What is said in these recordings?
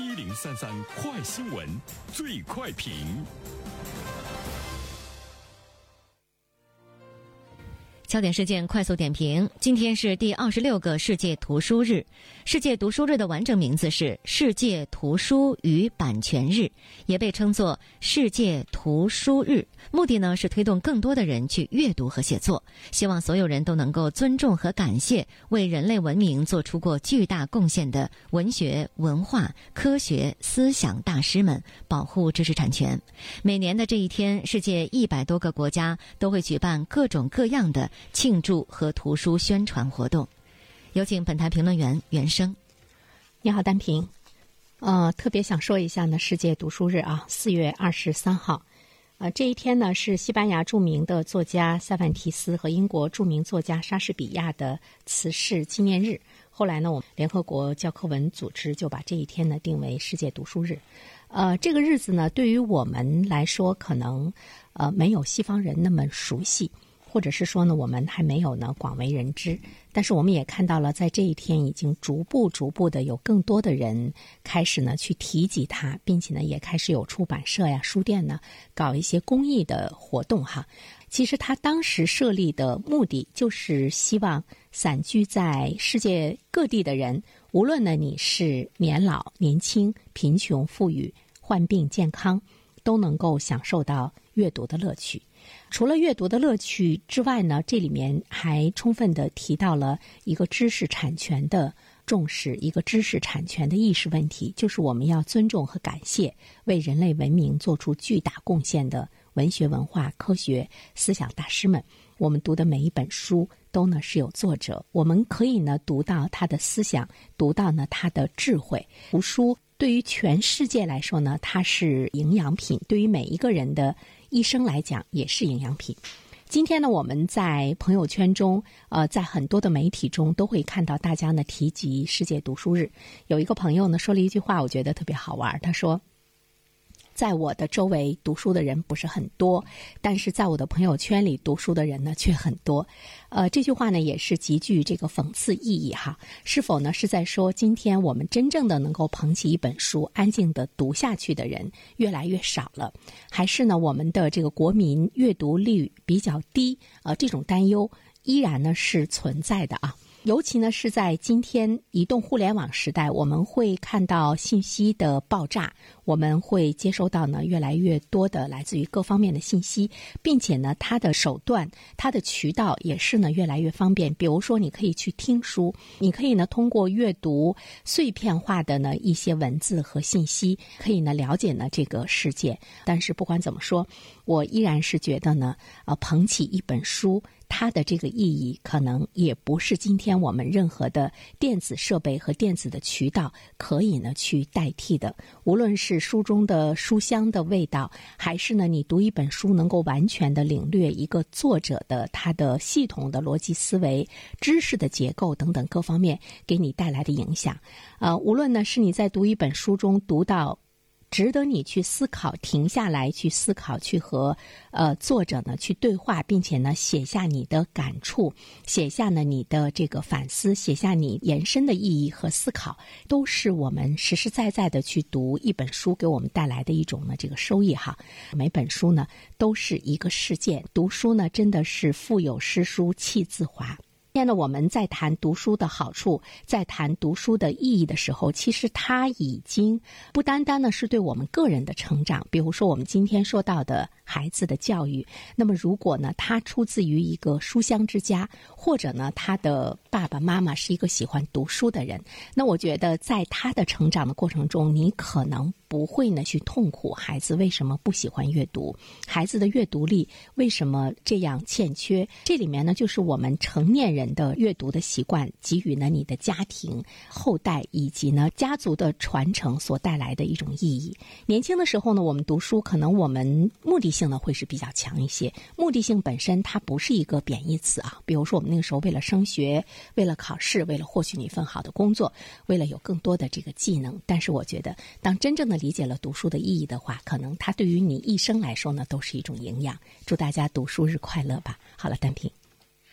一零三三快新闻，最快评。焦点事件快速点评：今天是第二十六个世界图书日。世界读书日的完整名字是世界图书与版权日，也被称作世界图书日。目的呢是推动更多的人去阅读和写作，希望所有人都能够尊重和感谢为人类文明做出过巨大贡献的文学、文化、科学、思想大师们，保护知识产权。每年的这一天，世界一百多个国家都会举办各种各样的。庆祝和图书宣传活动，有请本台评论员袁生。你好，丹平。呃，特别想说一下呢，世界读书日啊，四月二十三号，呃，这一天呢是西班牙著名的作家塞万提斯和英国著名作家莎士比亚的辞世纪念日。后来呢，我们联合国教科文组织就把这一天呢定为世界读书日。呃，这个日子呢，对于我们来说，可能呃没有西方人那么熟悉。或者是说呢，我们还没有呢广为人知，但是我们也看到了，在这一天已经逐步逐步的有更多的人开始呢去提及它，并且呢也开始有出版社呀、书店呢搞一些公益的活动哈。其实他当时设立的目的就是希望散居在世界各地的人，无论呢你是年老、年轻、贫穷、富裕、患病、健康，都能够享受到阅读的乐趣。除了阅读的乐趣之外呢，这里面还充分的提到了一个知识产权的重视，一个知识产权的意识问题，就是我们要尊重和感谢为人类文明做出巨大贡献的文学、文化、科学、思想大师们。我们读的每一本书都呢是有作者，我们可以呢读到他的思想，读到呢他的智慧。读书对于全世界来说呢，它是营养品，对于每一个人的。一生来讲也是营养品。今天呢，我们在朋友圈中，呃，在很多的媒体中都会看到大家呢提及世界读书日。有一个朋友呢说了一句话，我觉得特别好玩。他说。在我的周围读书的人不是很多，但是在我的朋友圈里读书的人呢却很多。呃，这句话呢也是极具这个讽刺意义哈。是否呢是在说，今天我们真正的能够捧起一本书安静的读下去的人越来越少了，还是呢我们的这个国民阅读率比较低？呃，这种担忧依然呢是存在的啊。尤其呢是在今天移动互联网时代，我们会看到信息的爆炸，我们会接收到呢越来越多的来自于各方面的信息，并且呢它的手段、它的渠道也是呢越来越方便。比如说，你可以去听书，你可以呢通过阅读碎片化的呢一些文字和信息，可以呢了解呢这个世界。但是不管怎么说，我依然是觉得呢，呃，捧起一本书。它的这个意义可能也不是今天我们任何的电子设备和电子的渠道可以呢去代替的。无论是书中的书香的味道，还是呢你读一本书能够完全的领略一个作者的他的系统的逻辑思维、知识的结构等等各方面给你带来的影响，呃，无论呢是你在读一本书中读到。值得你去思考，停下来去思考，去和呃作者呢去对话，并且呢写下你的感触，写下呢你的这个反思，写下你延伸的意义和思考，都是我们实实在在的去读一本书给我们带来的一种呢这个收益哈。每本书呢都是一个事件，读书呢真的是腹有诗书气自华。今天呢，我们在谈读书的好处，在谈读书的意义的时候，其实它已经不单单呢是对我们个人的成长。比如说，我们今天说到的孩子的教育，那么如果呢，他出自于一个书香之家，或者呢，他的爸爸妈妈是一个喜欢读书的人，那我觉得在他的成长的过程中，你可能。不会呢去痛苦孩子为什么不喜欢阅读，孩子的阅读力为什么这样欠缺？这里面呢就是我们成年人的阅读的习惯给予呢你的家庭后代以及呢家族的传承所带来的一种意义。年轻的时候呢，我们读书可能我们目的性呢会是比较强一些，目的性本身它不是一个贬义词啊。比如说我们那个时候为了升学，为了考试，为了获取你一份好的工作，为了有更多的这个技能。但是我觉得当真正的理解了读书的意义的话，可能它对于你一生来说呢，都是一种营养。祝大家读书日快乐吧！好了，单平，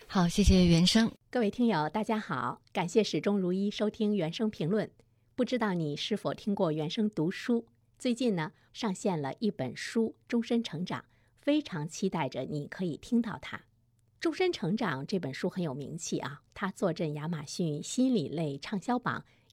好，谢谢原生。各位听友，大家好，感谢始终如一收听原生评论。不知道你是否听过原生读书？最近呢，上线了一本书《终身成长》，非常期待着你可以听到它。《终身成长》这本书很有名气啊，它坐镇亚马逊心理类畅销榜